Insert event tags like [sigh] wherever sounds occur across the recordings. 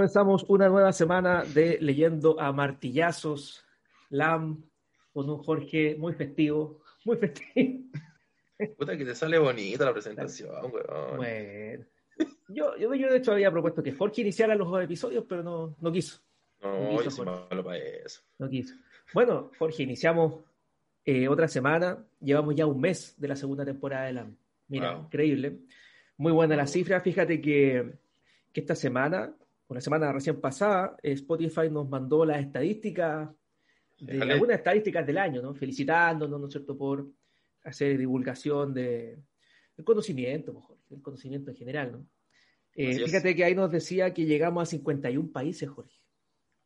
Comenzamos una nueva semana de leyendo a martillazos, LAM, con un Jorge muy festivo, muy festivo. [laughs] Puta que te sale bonita la presentación, weón. Bueno, yo, yo, yo de hecho había propuesto que Jorge iniciara los episodios, pero no, no quiso. No, yo soy malo para eso. No quiso. Bueno, Jorge, iniciamos eh, otra semana. Llevamos ya un mes de la segunda temporada de LAM. Mira, Wow. increíble. Muy buena la cifra. Fíjate que, que esta semana, una semana recién pasada, eh, Spotify nos mandó las estadísticas, de, Déjale. algunas estadísticas del año, ¿no? Felicitándonos, ¿no es cierto?, por hacer divulgación de, del conocimiento, mejor, del conocimiento en general, ¿no? Eh, fíjate que ahí nos decía que llegamos a 51 países, Jorge.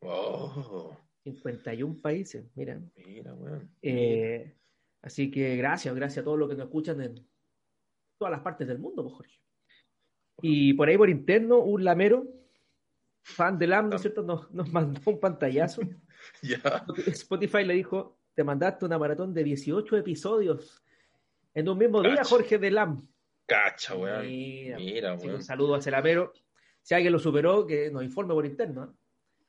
Oh, 51 países, mira. mira, weón. Eh, así que gracias, gracias a todos los que nos escuchan en todas las partes del mundo, pues, Jorge. Y por ahí por interno, un lamero, fan del AM, ¿no es cierto?, nos, nos mandó un pantallazo. [laughs] Ya. Spotify le dijo, te mandaste una maratón de 18 episodios en un mismo día. Jorge del AM. Cacha, weón. Mira, Mira, weón. un saludo a ese lamero. Si alguien lo superó, que nos informe por interno. ¿eh?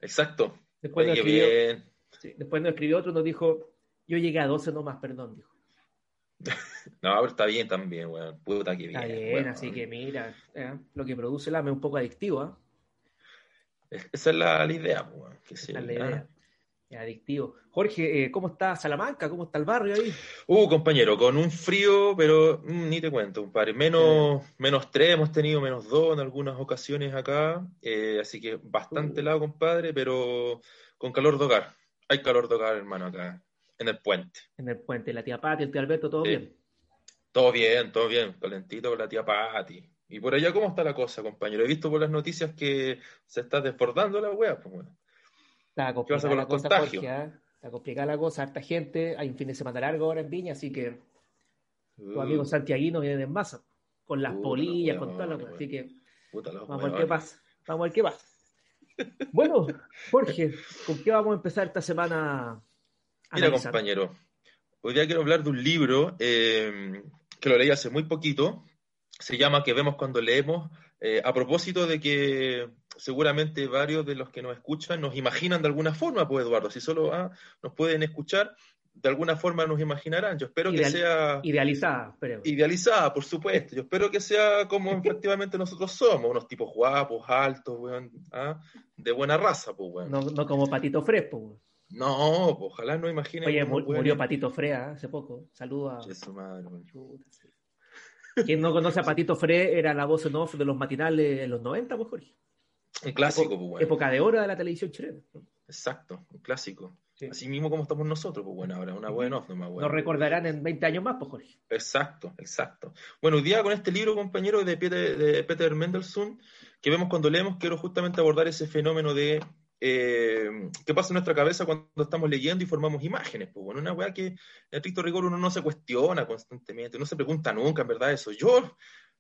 Exacto. Después, Oye, nos escribió, bien. sí, después nos escribió otro, nos dijo, yo llegué a 12 nomás, perdón, dijo. [laughs] No, pero está bien también, weón. Puta que bien. Está bien, weón. así que mira, ¿eh? lo que produce el AME es un poco adictivo, ¿ah? Esa es la, la idea. Que Esa es la idea. Es adictivo. Jorge, eh, ¿cómo está Salamanca? ¿Cómo está el barrio ahí? Uh, compañero, con un frío, pero mm, ni te cuento, compadre. Menos, menos 3 hemos tenido, menos 2 en algunas ocasiones acá. eh, así que bastante Uh. helado, compadre, pero con calor de hogar. Hay calor de hogar, hermano, acá, en el puente. En el puente, la tía Pati, el tío Alberto, todo bien. Todo bien, todo bien, calentito con la tía Pati. Y por allá, ¿cómo está la cosa, compañero? He visto por las noticias que se está desbordando la wea, pues bueno. Está ¿Qué pasa complicada con la cosa, contagios? Jorge, ¿ah? Está complicada la cosa, harta gente, hay un fin de semana largo ahora en Viña, así que tus Uh, amigos santiaguinos vienen en masa, con las polillas, la con weón, cosa. Así que puta los vamos a ver qué pasa. Vamos a ver qué pasa. Bueno, Jorge, ¿con qué vamos a empezar esta semana? Mira, compañero, hoy día quiero hablar de un libro eh, que lo leí hace muy poquito. Se llama Que vemos cuando leemos, eh, a propósito de que seguramente varios de los que nos escuchan nos imaginan de alguna forma, pues Eduardo, si solo ah, nos pueden escuchar, de alguna forma nos imaginarán. Yo espero que sea Idealizada, esperemos. idealizada, por supuesto. Yo espero que sea como [laughs] efectivamente nosotros somos, unos tipos guapos, altos, weón, ah, de buena raza, pues, weón. No, no como Patito Fresco. weón. No, pues, ojalá no imaginen. Oye, murió Patito Frea hace poco. Saludos a. Su madre. Quien no conoce a Patito Fre era la voz en off de los matinales en los 90, pues Jorge. Un clásico, pues, bueno. Época de oro de la televisión chilena. Exacto, un clásico. Sí. Así mismo como estamos nosotros, pues bueno, ahora una buena off nomás, bueno. Nos recordarán en 20 años más, pues Jorge. Exacto, exacto. Bueno, hoy día con este libro, compañero, de Peter, de Peter Mendelssohn, que vemos cuando leemos, quiero justamente abordar ese fenómeno de eh, qué pasa en nuestra cabeza cuando estamos leyendo y formamos imágenes. Pues bueno, una weá que en estricto rigor uno no se cuestiona constantemente, no se pregunta nunca, en verdad, eso. Yo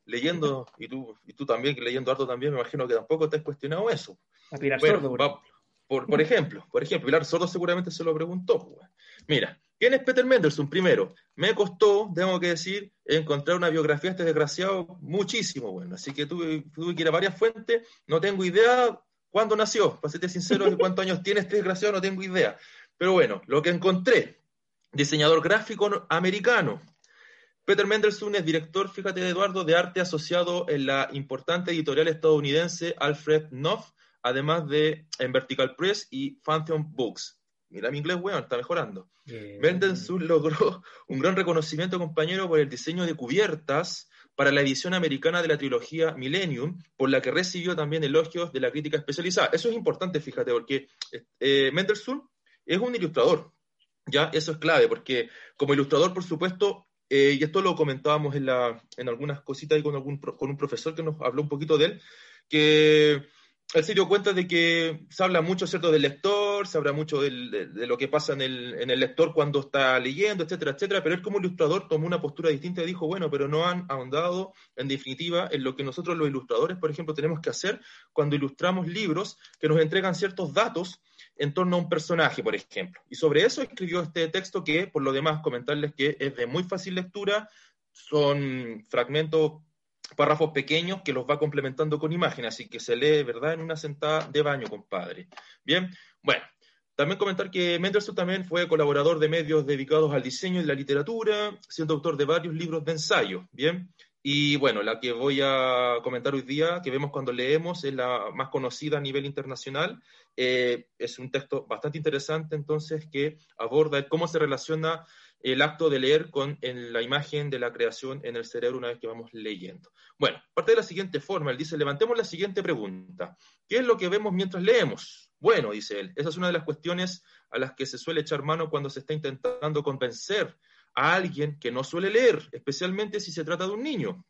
leyendo, y tú, y tú también, que leyendo harto también, me imagino que tampoco te has cuestionado eso. A Pilar Bueno, Sordo, por va- por, por ejemplo, por ejemplo, Pilar Sordo seguramente se lo preguntó. pues. Mira, ¿quién es Peter Mendelssohn? Primero, me costó, tengo que decir, encontrar una biografía de este desgraciado muchísimo, bueno. Así que tuve, tuve que ir a varias fuentes, no tengo idea cuándo nació, para serte sincero, de cuántos años tiene este desgraciado, no tengo idea. Pero bueno, lo que encontré, diseñador gráfico no- americano. Peter Mendelssohn es director, fíjate Eduardo, de arte asociado en la importante editorial estadounidense Alfred Knopf, además de en Vertical Press y Phantom Books. Mira mi inglés, weón, está mejorando. Mendelssohn logró un gran reconocimiento, compañero, por el diseño de cubiertas para la edición americana de la trilogía Millennium, por la que recibió también elogios de la crítica especializada. Eso es importante, fíjate, porque eh, Mendelssohn es un ilustrador, ya eso es clave, porque como ilustrador, por supuesto, eh, y esto lo comentábamos en, la, en algunas cositas ahí con, algún, con un profesor que nos habló un poquito de él, que él se dio cuenta de que se habla mucho, ¿cierto?, del lector, se habla mucho de lo que pasa en el, en el lector cuando está leyendo, etcétera, etcétera, pero él como ilustrador tomó una postura distinta y dijo, bueno, pero no han ahondado, en definitiva, en lo que nosotros los ilustradores, por ejemplo, tenemos que hacer cuando ilustramos libros que nos entregan ciertos datos en torno a un personaje, por ejemplo. Y sobre eso escribió este texto que, por lo demás, comentarles que es de muy fácil lectura, son fragmentos párrafos pequeños que los va complementando con imágenes, así que se lee, ¿verdad?, en una sentada de baño, compadre. Bien, bueno, también comentar que Mendelssohn también fue colaborador de medios dedicados al diseño y la literatura, siendo autor de varios libros de ensayo, ¿bien? Y bueno, la que voy a comentar hoy día, que vemos cuando leemos, es la más conocida a nivel internacional. Eh, es un texto bastante interesante, entonces, que aborda cómo se relaciona el acto de leer con la imagen de la creación en el cerebro una vez que vamos leyendo. Bueno, parte de la siguiente forma, él dice, levantemos la siguiente pregunta. ¿Qué es lo que vemos mientras leemos? Bueno, dice él, esa es una de las cuestiones a las que se suele echar mano cuando se está intentando convencer a alguien que no suele leer, especialmente si se trata de un niño,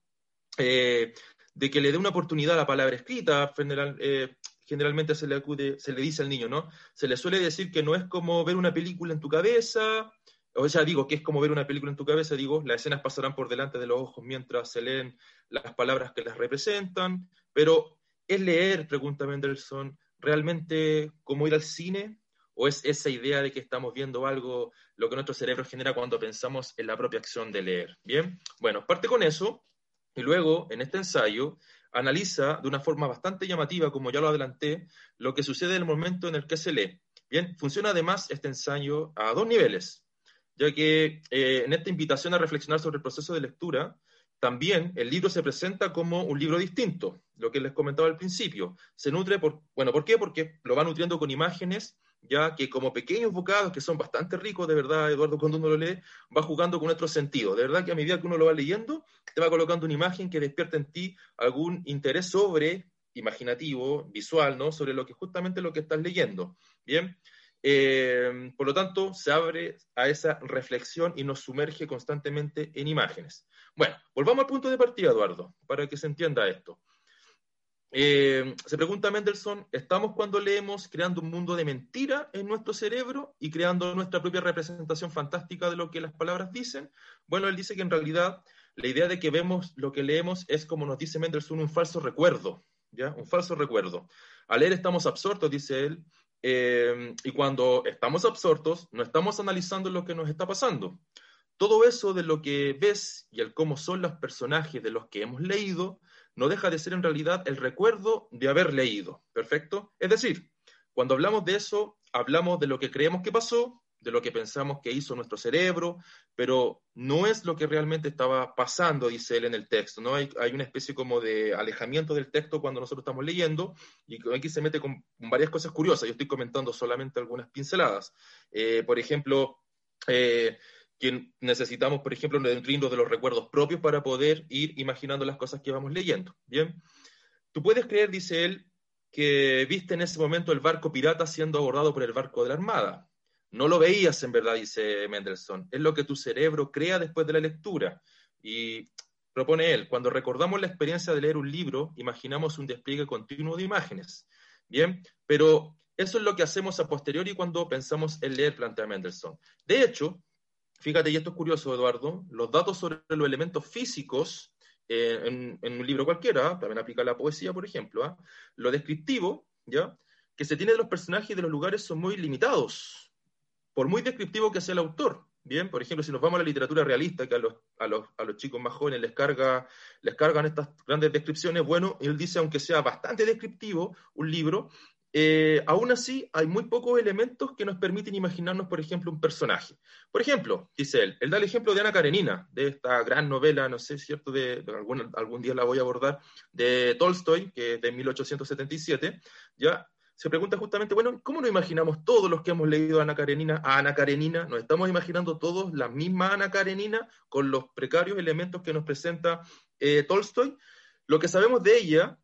eh, de que le dé una oportunidad a la palabra escrita. Eh, generalmente se le, se le dice al niño, ¿no? Se le suele decir que no es como ver una película en tu cabeza, o sea, digo que es como ver una película en tu cabeza, digo, las escenas pasarán por delante de los ojos mientras se leen las palabras que las representan, pero ¿es leer, pregunta Mendelssohn, realmente como ir al cine? ¿O es esa idea de que estamos viendo algo, lo que nuestro cerebro genera cuando pensamos en la propia acción de leer? Bien, bueno, parte con eso, y luego, en este ensayo, analiza de una forma bastante llamativa, como ya lo adelanté, lo que sucede en el momento en el que se lee. Bien, funciona además este ensayo a dos niveles ya que eh, en esta invitación a reflexionar sobre el proceso de lectura, también el libro se presenta como un libro distinto, lo que les comentaba al principio. Se nutre por, bueno, ¿por qué? Porque lo va nutriendo con imágenes, ya que como pequeños bocados que son bastante ricos, de verdad, Eduardo, cuando uno lo lee, va jugando con otro sentido. De verdad que a medida que uno lo va leyendo, te va colocando una imagen que despierta en ti algún interés sobre imaginativo, visual, ¿no? Sobre lo que justamente lo que estás leyendo. Bien, eh, por lo tanto, se abre a esa reflexión y nos sumerge constantemente en imágenes. Bueno, volvamos al punto de partida, Eduardo, para que se entienda esto. Eh, se pregunta Mendelssohn, ¿estamos cuando leemos creando un mundo de mentira en nuestro cerebro y creando nuestra propia representación fantástica de lo que las palabras dicen? Bueno, él dice que en realidad la idea de que vemos lo que leemos es, como nos dice Mendelssohn, un falso recuerdo, ¿ya? Un falso recuerdo. Al leer estamos absortos, dice él, eh, y cuando estamos absortos, no estamos analizando lo que nos está pasando. Todo eso de lo que ves y el cómo son los personajes de los que hemos leído, no deja de ser en realidad el recuerdo de haber leído. ¿Perfecto? Es decir, cuando hablamos de eso, hablamos de lo que creemos que pasó, de lo que pensamos que hizo nuestro cerebro, pero no es lo que realmente estaba pasando, dice él en el texto, ¿no? Hay, una especie como de alejamiento del texto cuando nosotros estamos leyendo y aquí se mete con varias cosas curiosas. Yo estoy comentando solamente algunas pinceladas. Eh, por ejemplo, eh, que necesitamos, por ejemplo, nutrirnos de los recuerdos propios para poder ir imaginando las cosas que vamos leyendo. Bien, tú puedes creer, dice él, que viste en ese momento el barco pirata siendo abordado por el barco de la Armada. No lo veías en verdad, dice Mendelssohn. Es lo que tu cerebro crea después de la lectura. Y propone él, cuando recordamos la experiencia de leer un libro, imaginamos un despliegue continuo de imágenes. Bien, pero eso es lo que hacemos a posteriori cuando pensamos en leer, plantea Mendelssohn. De hecho, fíjate, y esto es curioso, Eduardo, los datos sobre los elementos físicos eh, en, un libro cualquiera, también aplica la poesía, por ejemplo, ¿ah? lo descriptivo, ¿ya? que se tiene de los personajes y de los lugares son muy limitados por muy descriptivo que sea el autor. Bien, por ejemplo, si nos vamos a la literatura realista, que a los, a los, a los chicos más jóvenes les, carga, les cargan estas grandes descripciones, bueno, él dice, aunque sea bastante descriptivo un libro, eh, aún así hay muy pocos elementos que nos permiten imaginarnos, por ejemplo, un personaje. Por ejemplo, dice él, él da el ejemplo de Ana Karenina, de esta gran novela, no sé, ¿cierto? De, de algún, algún día la voy a abordar, de Tolstoy, que es de 1877, ya se pregunta justamente, bueno, ¿cómo nos imaginamos todos los que hemos leído a Ana Karenina, a Ana Karenina? ¿Nos estamos imaginando todos la misma Ana Karenina con los precarios elementos que nos presenta eh, Tolstoy? Lo que sabemos de ella,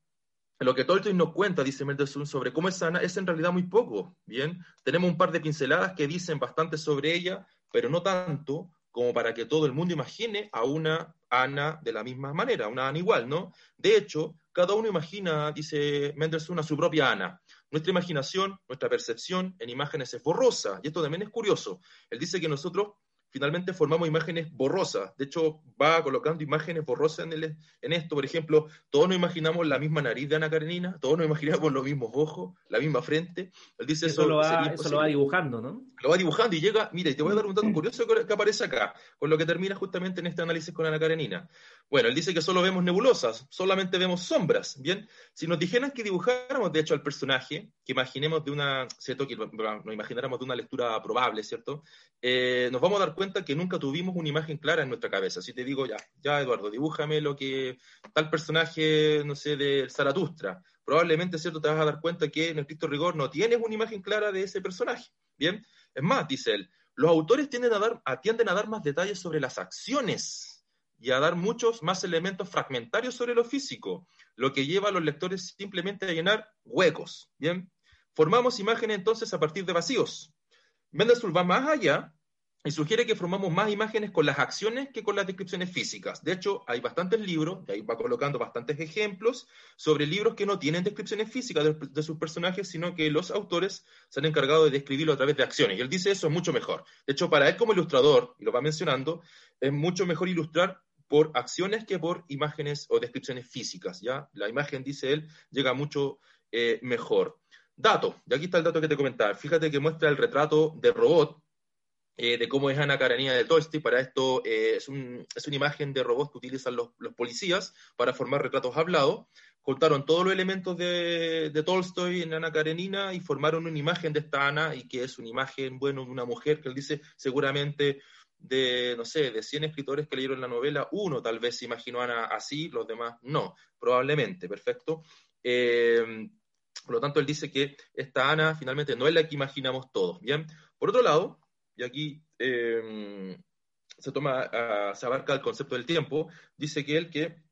lo que Tolstoy nos cuenta, dice Mendelssohn, sobre cómo es Ana, es en realidad muy poco, ¿bien? Tenemos un par de pinceladas que dicen bastante sobre ella, pero no tanto como para que todo el mundo imagine a una Ana de la misma manera, una Ana igual, ¿no? De hecho, cada uno imagina, dice Mendelssohn, a su propia Ana. Nuestra imaginación, nuestra percepción en imágenes es borrosa, y esto también es curioso. Él dice que nosotros finalmente formamos imágenes borrosas. De hecho, va colocando imágenes borrosas en, el, en esto. Por ejemplo, todos nos imaginamos la misma nariz de Ana Karenina, todos nos imaginamos los mismos ojos, la misma frente. Él dice eso, lo, va, eso lo va dibujando, ¿no? Lo va dibujando y llega, mira, y te voy a dar un dato curioso que aparece acá, con lo que termina justamente en este análisis con Ana Karenina. Bueno, él dice que solo vemos nebulosas, solamente vemos sombras. Bien, si nos dijeran que dibujáramos, de hecho, al personaje, que imaginemos de una, ¿cierto? Que nos imagináramos de una lectura probable, ¿cierto? Eh, nos vamos a dar cuenta que nunca tuvimos una imagen clara en nuestra cabeza. Si te digo, ya, ya, Eduardo, dibújame lo que tal personaje, no sé, de Zaratustra, probablemente, ¿cierto? Te vas a dar cuenta que en el Cristo Rigor no tienes una imagen clara de ese personaje. Bien, es más, dice él, los autores tienden a dar, atienden a dar más detalles sobre las acciones y a dar muchos más elementos fragmentarios sobre lo físico, lo que lleva a los lectores simplemente a llenar huecos. Bien, formamos imágenes entonces a partir de vacíos. Mendelssohn va más allá y sugiere que formamos más imágenes con las acciones que con las descripciones físicas. De hecho, hay bastantes libros, y ahí va colocando bastantes ejemplos, sobre libros que no tienen descripciones físicas de, de, sus personajes, sino que los autores se han encargado de describirlo a través de acciones. Y él dice eso es mucho mejor. De hecho, para él como ilustrador, y lo va mencionando, es mucho mejor ilustrar por acciones que por imágenes o descripciones físicas. ¿ya? La imagen, dice él, llega mucho eh, mejor. Dato, y aquí está el dato que te comentaba. Fíjate que muestra el retrato de robot eh, de cómo es Ana Karenina de Tolstoy. Para esto eh, es, un, es, una imagen de robot que utilizan los, los, policías para formar retratos hablados. Contaron todos los elementos de, de, Tolstoy en Ana Karenina y formaron una imagen de esta Ana y que es una imagen, bueno, de una mujer que él dice seguramente de, no sé, de 100 escritores que leyeron la novela, uno tal vez se imaginó Ana así, los demás no, probablemente, perfecto. Eh, por lo tanto, él dice que esta Ana finalmente no es la que imaginamos todos, ¿bien? Por otro lado, y aquí eh, se toma, uh, se abarca el concepto del tiempo, dice que él que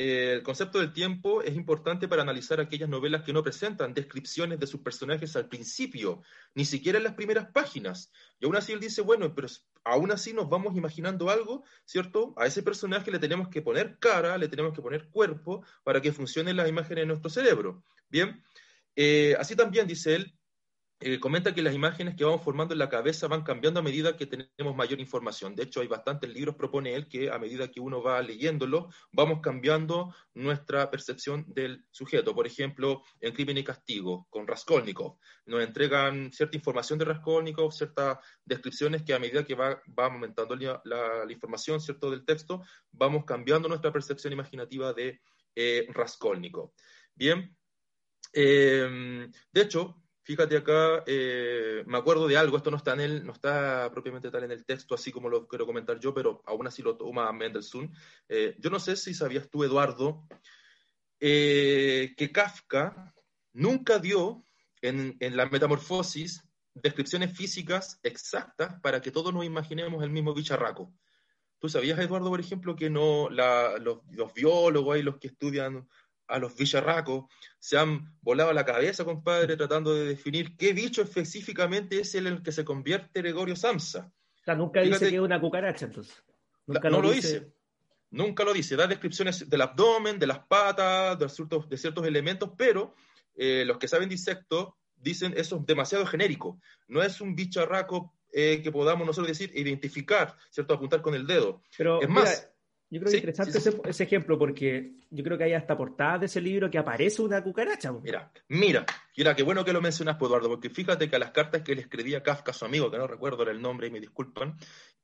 el concepto del tiempo es importante para analizar aquellas novelas que no presentan descripciones de sus personajes al principio, ni siquiera en las primeras páginas. Y aún así él dice, bueno, pero aún así nos vamos imaginando algo, ¿cierto? A ese personaje le tenemos que poner cara, le tenemos que poner cuerpo para que funcionen las imágenes en nuestro cerebro. Bien, eh, así también dice él, eh, comenta que las imágenes que vamos formando en la cabeza van cambiando a medida que tenemos mayor información. De hecho, hay bastantes libros, propone él, que a medida que uno va leyéndolo, vamos cambiando nuestra percepción del sujeto. Por ejemplo, en Crimen y Castigo, con Raskolnikov, nos entregan cierta información de Raskolnikov, ciertas descripciones que a medida que va, va aumentando la, información cierto, del texto, vamos cambiando nuestra percepción imaginativa de eh, Raskolnikov. Bien, eh, de hecho, Fíjate acá, eh, me acuerdo de algo, esto no está, en el, no está propiamente tal en el texto, así como lo quiero comentar yo, pero aún así lo toma Mendelssohn. Eh, yo no sé si sabías tú, Eduardo, eh, que Kafka nunca dio en, en, la metamorfosis descripciones físicas exactas para que todos nos imaginemos el mismo bicharraco. ¿Tú sabías, Eduardo, por ejemplo, que no los, los biólogos y los que estudian a los bicharracos, se han volado la cabeza, compadre, tratando de definir qué bicho específicamente es el en el que se convierte Gregorio Samsa. O sea, nunca Fíjate, dice que es una cucaracha, entonces. Nunca la, lo no dice. lo dice. Nunca lo dice. Da descripciones del abdomen, de las patas, de ciertos, de ciertos elementos, pero eh, los que saben de insectos dicen eso es demasiado genérico. No es un bicharraco eh, que podamos nosotros decir, identificar, ¿cierto? Apuntar con el dedo. Pero, es mira, más, yo creo que sí, interesante sí, sí. Ese, ese, ejemplo porque yo creo que hay hasta portadas de ese libro que aparece una cucaracha. Mira, mira, mira, qué bueno que lo mencionas, pues, Eduardo, porque fíjate que a las cartas que le escribía Kafka a su amigo, que no recuerdo el nombre y me disculpan,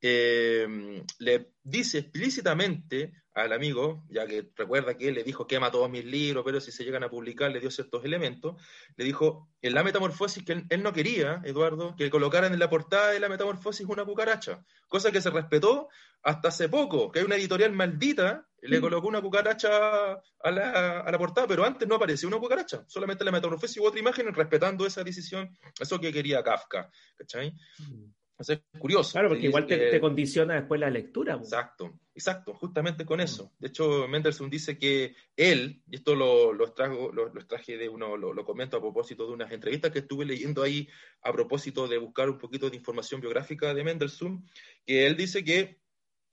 eh, le dice explícitamente al amigo, ya que recuerda que él le dijo quema todos mis libros, pero si se llegan a publicar le dio ciertos elementos, le dijo en la metamorfosis que él, él no quería, Eduardo, que colocaran en la portada de la metamorfosis una cucaracha, cosa que se respetó hasta hace poco, que hay una editorial maldita le colocó una cucaracha a la, a la, portada, pero antes no aparecía una cucaracha, solamente la metamorfosis u otra imagen respetando esa decisión, eso que quería Kafka, ¿cachai? Es curioso. Claro, porque igual te, que... te, condiciona después la lectura. Exacto, exacto, justamente con eso. De hecho, Mendelssohn dice que él, y esto lo, lo, lo, lo extraje de uno, lo, lo, comento a propósito de unas entrevistas que estuve leyendo ahí a propósito de buscar un poquito de información biográfica de Mendelssohn, que él dice que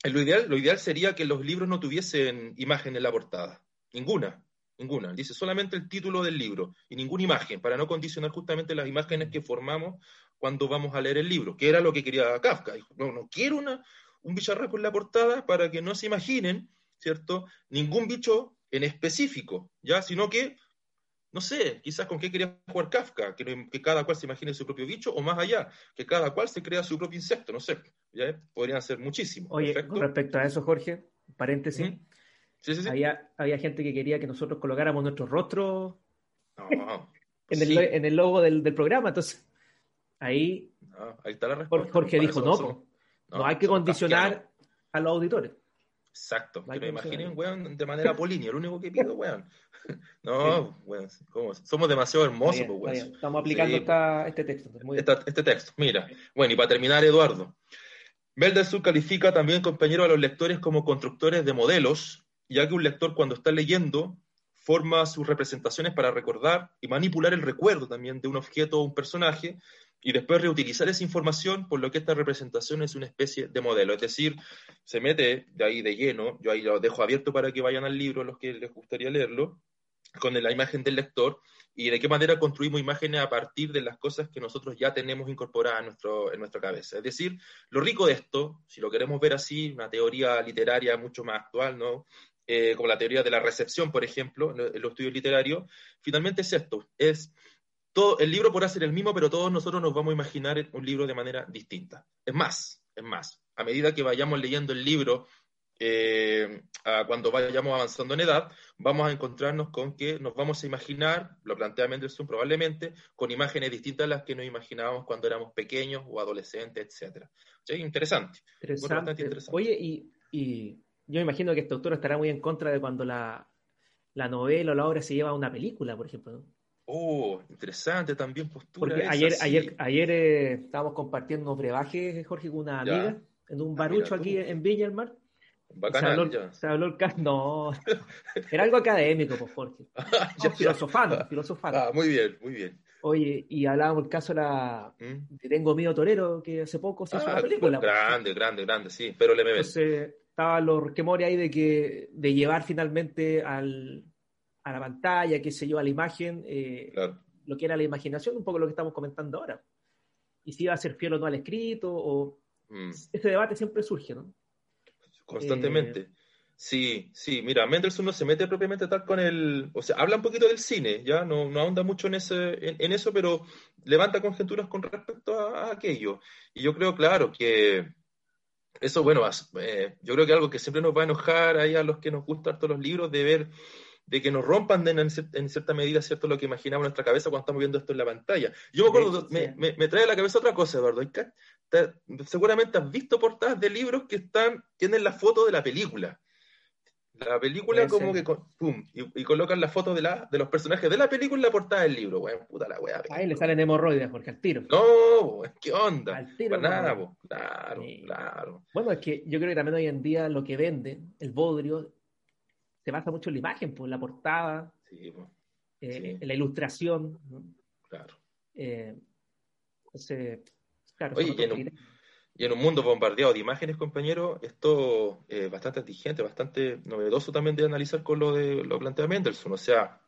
lo ideal, lo ideal sería que los libros no tuviesen imagen en la portada. Ninguna, ninguna. Dice solamente el título del libro y ninguna imagen, para no condicionar justamente las imágenes que formamos cuando vamos a leer el libro, que era lo que quería Kafka. Dijo, no, no quiero una, un bicharraco en la portada para que no se imaginen, ¿cierto? Ningún bicho en específico, ¿ya? Sino que no sé, quizás con qué quería jugar Kafka, que, que, cada cual se imagine su propio bicho, o más allá, que cada cual se crea su propio insecto, no sé, ¿ya? podrían ser muchísimos. Oye, ¿perfecto? con respecto a eso, Jorge, paréntesis, ¿Mm? Sí, sí, sí. Había, había gente que quería que nosotros colocáramos nuestros rostros No, [laughs] en, el, en el logo del, del programa. Entonces, ahí No, ahí está la respuesta. Jorge dijo, eso no, somos- no, hay que condicionar a los auditores. Exacto, que que imaginen, weón, de manera apolínea, lo único que pido, weón. [laughs] No, weón, ¿cómo? somos demasiado hermosos, bien, pues, weón. Estamos aplicando esta- este texto. Muy bien. esta- este texto. Mira, bueno, y para terminar, Eduardo. Mendelssohn califica también, compañero, a los lectores como constructores de modelos, ya que un lector cuando está leyendo forma sus representaciones para recordar y manipular el recuerdo también de un objeto o un personaje y después reutilizar esa información, por lo que esta representación es una especie de modelo. Es decir, se mete de ahí de lleno, yo ahí lo dejo abierto para que vayan al libro los que les gustaría leerlo, con la imagen del lector y de qué manera construimos imágenes a partir de las cosas que nosotros ya tenemos incorporadas en, nuestro, en nuestra cabeza. Es decir, lo rico de esto, si lo queremos ver así, una teoría literaria mucho más actual, ¿no? Eh, como la teoría de la recepción, por ejemplo, en los estudios literarios, finalmente es esto, es todo, el libro podrá ser el mismo, pero todos nosotros nos vamos a imaginar un libro de manera distinta. Es más, es más, a medida que vayamos leyendo el libro, eh, a cuando vayamos avanzando en edad, vamos a encontrarnos con que nos vamos a imaginar, lo plantea Mendelssohn probablemente, con imágenes distintas a las que nos imaginábamos cuando éramos pequeños o adolescentes, etc. ¿Sí? Interesante. Interesante. bastante interesante. Oye, y, y yo me imagino que este autor estará muy en contra de cuando la, la novela o la obra se lleva a una película, por ejemplo. ¿no? Oh, interesante también postura. Porque esa, ayer, sí. ayer, ayer eh, estábamos compartiendo unos brebajes, Jorge, con una Ya. amiga en un Ah, barucho aquí en Viña del Mar. Se habló, ya. se habló el caso. No, [laughs] era algo académico, pues, Jorge. [laughs] Ya, No, ya. filosofando, filosofando. Ah, muy bien, muy bien. Oye, y hablábamos el caso de la ¿Mm? de Tengo Miedo Torero, que hace poco se hizo Ah, una película. pues. grande, grande, grande, sí, pero le me Entonces, estaban los rumores ahí de que de llevar finalmente al, a la pantalla, qué sé yo, a la imagen, eh, Claro. lo que era la imaginación, un poco lo que estamos comentando ahora. Y si iba a ser fiel o no al escrito, o Mm, este debate siempre surge, ¿no? constantemente. Eh, Sí, sí, mira, Mendelssohn no se mete propiamente tal con el, o sea, habla un poquito del cine, ya no, no ahonda mucho en ese, en, en eso, pero levanta conjeturas con respecto a, a aquello. Y yo creo, claro, que eso, bueno, eh, yo creo que algo que siempre nos va a enojar ahí a los que nos gustan todos los libros, de ver, de que nos rompan de- en, cier- en cierta medida, ¿cierto?, lo que imaginamos en nuestra cabeza cuando estamos viendo esto en la pantalla. Yo me acuerdo, me, sí. me- me trae a la cabeza otra cosa, Eduardo. Te- seguramente has visto portadas de libros que están, tienen la foto de la película. La película Puede como ser. que, con- pum, y, y colocan la foto de, la, de los personajes de la película en la portada del libro, weón, puta la weá. Ahí le salen hemorroides, Jorge, al tiro. No, weón, ¿qué onda? Al tiro, Para nada, po. claro, Sí. claro. Bueno, es que yo creo que también hoy en día lo que vende, el bodrio, se basa mucho en la imagen, pues, en la portada, Sí, eh, Sí. la ilustración. ¿no? claro. Eh, entonces, claro, Oye, en un-. Y en un mundo bombardeado de imágenes, compañero, esto es bastante atingente, bastante novedoso también de analizar con lo de lo plantea Mendelssohn. O sea,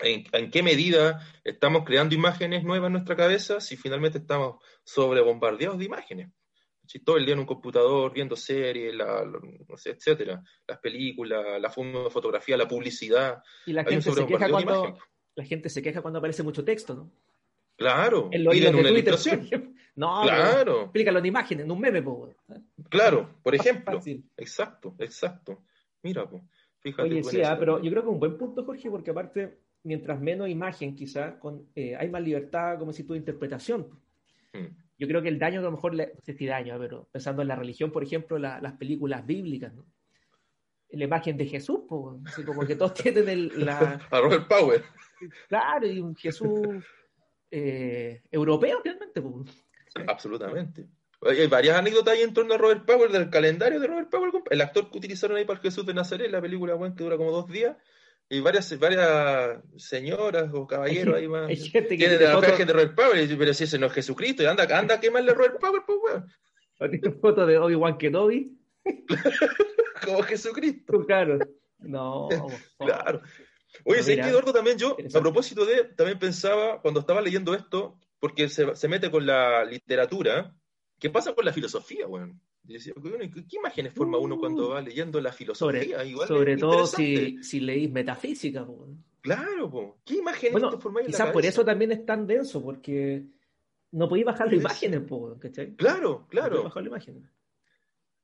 ¿en, en qué medida estamos creando imágenes nuevas en nuestra cabeza si finalmente estamos sobrebombardeados de imágenes? Si todo el día en un computador, viendo series, la, no sé, etcétera, las películas, la fo- fotografía, la publicidad, Y la gente, se queja cuando, la gente se queja cuando aparece mucho texto, ¿no? Claro, En los hilos de una Twitter. ilustración. [laughs] No, Claro, explícalo en imagen, en un meme, po, claro, por ejemplo. Fácil. Exacto, exacto. Mira, pues, fíjate Oye, sí, ah, pero yo creo que es un buen punto, Jorge, porque aparte, mientras menos imagen, quizás, eh, hay más libertad, como si tu interpretación. Mm, Yo creo que el daño, a lo mejor, le- no sé si daño, pero pensando en la religión, por ejemplo, la- las películas bíblicas, ¿no? La imagen de Jesús, po, así como que todos [laughs] tienen el, la, [laughs] A Robert Power. claro, y un Jesús eh, europeo realmente. Absolutamente. Hay varias anécdotas ahí en torno a Robert Power, del calendario de Robert compa- el actor que utilizaron ahí para el Jesús de Nazaret, la película bueno, que dura como dos días, y varias, varias señoras o caballeros ahí más. Tienen tiene la imagen de Robert dice, pero si ese no es Jesucristo, y anda, anda a quemarle a Robert Power, pues weón, tiene fotos de Obi-Wan Kenobi, [laughs] como Jesucristo. Claro. No, [laughs] Claro. Oye, ¿sabes mira, qué, Eduardo? También yo, a propósito de, también pensaba, cuando estaba leyendo esto, porque se, se mete con la literatura, ¿qué pasa con la filosofía, weón? Bueno, ¿y ¿qué, imágenes forma uno cuando va leyendo la sobre, filosofía? Igual sobre todo si, si leís metafísica. po. Claro, po. ¿qué imágenes Bueno, te formáis quizás por eso también es tan denso, porque no podéis bajar las imágenes, po, ¿cachai? Claro, No podéis claro. bajar las imágenes.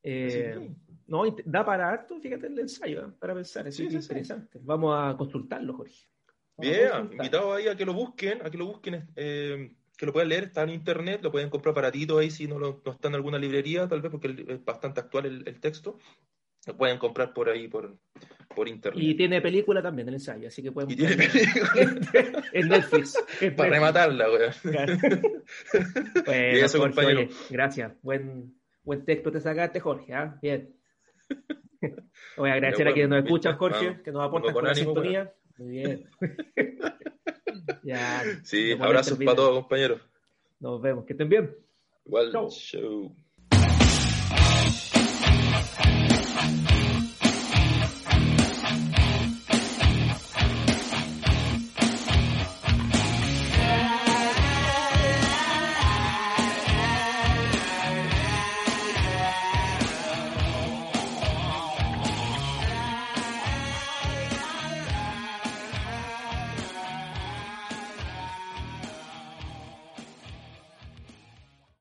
Eh. No, da para harto, fíjate el ensayo, ¿eh? para pensar, es interesante. Vamos a consultarlo, Jorge. Bien, invitado ahí a que lo busquen, a que lo busquen, eh, que lo puedan leer, está en internet, lo pueden comprar baratito ahí si no, lo, no está en alguna librería, tal vez, porque es bastante actual el, texto. Lo pueden comprar por ahí, por, por internet. Y tiene película también el ensayo, así que pueden Y tiene película. en Netflix. [laughs] Para rematarla, güey. [laughs] bueno, eso, Jorge, gracias. Buen, buen texto te sacaste, Jorge. ¿ah? Bien. Voy a agradecer a quienes nos escuchan, Jorge, que nos aportan con, la sintonía. Muy bien. [laughs] ya, sí, abrazos para todos, compañeros. Nos vemos. Que estén bien. Igual, show.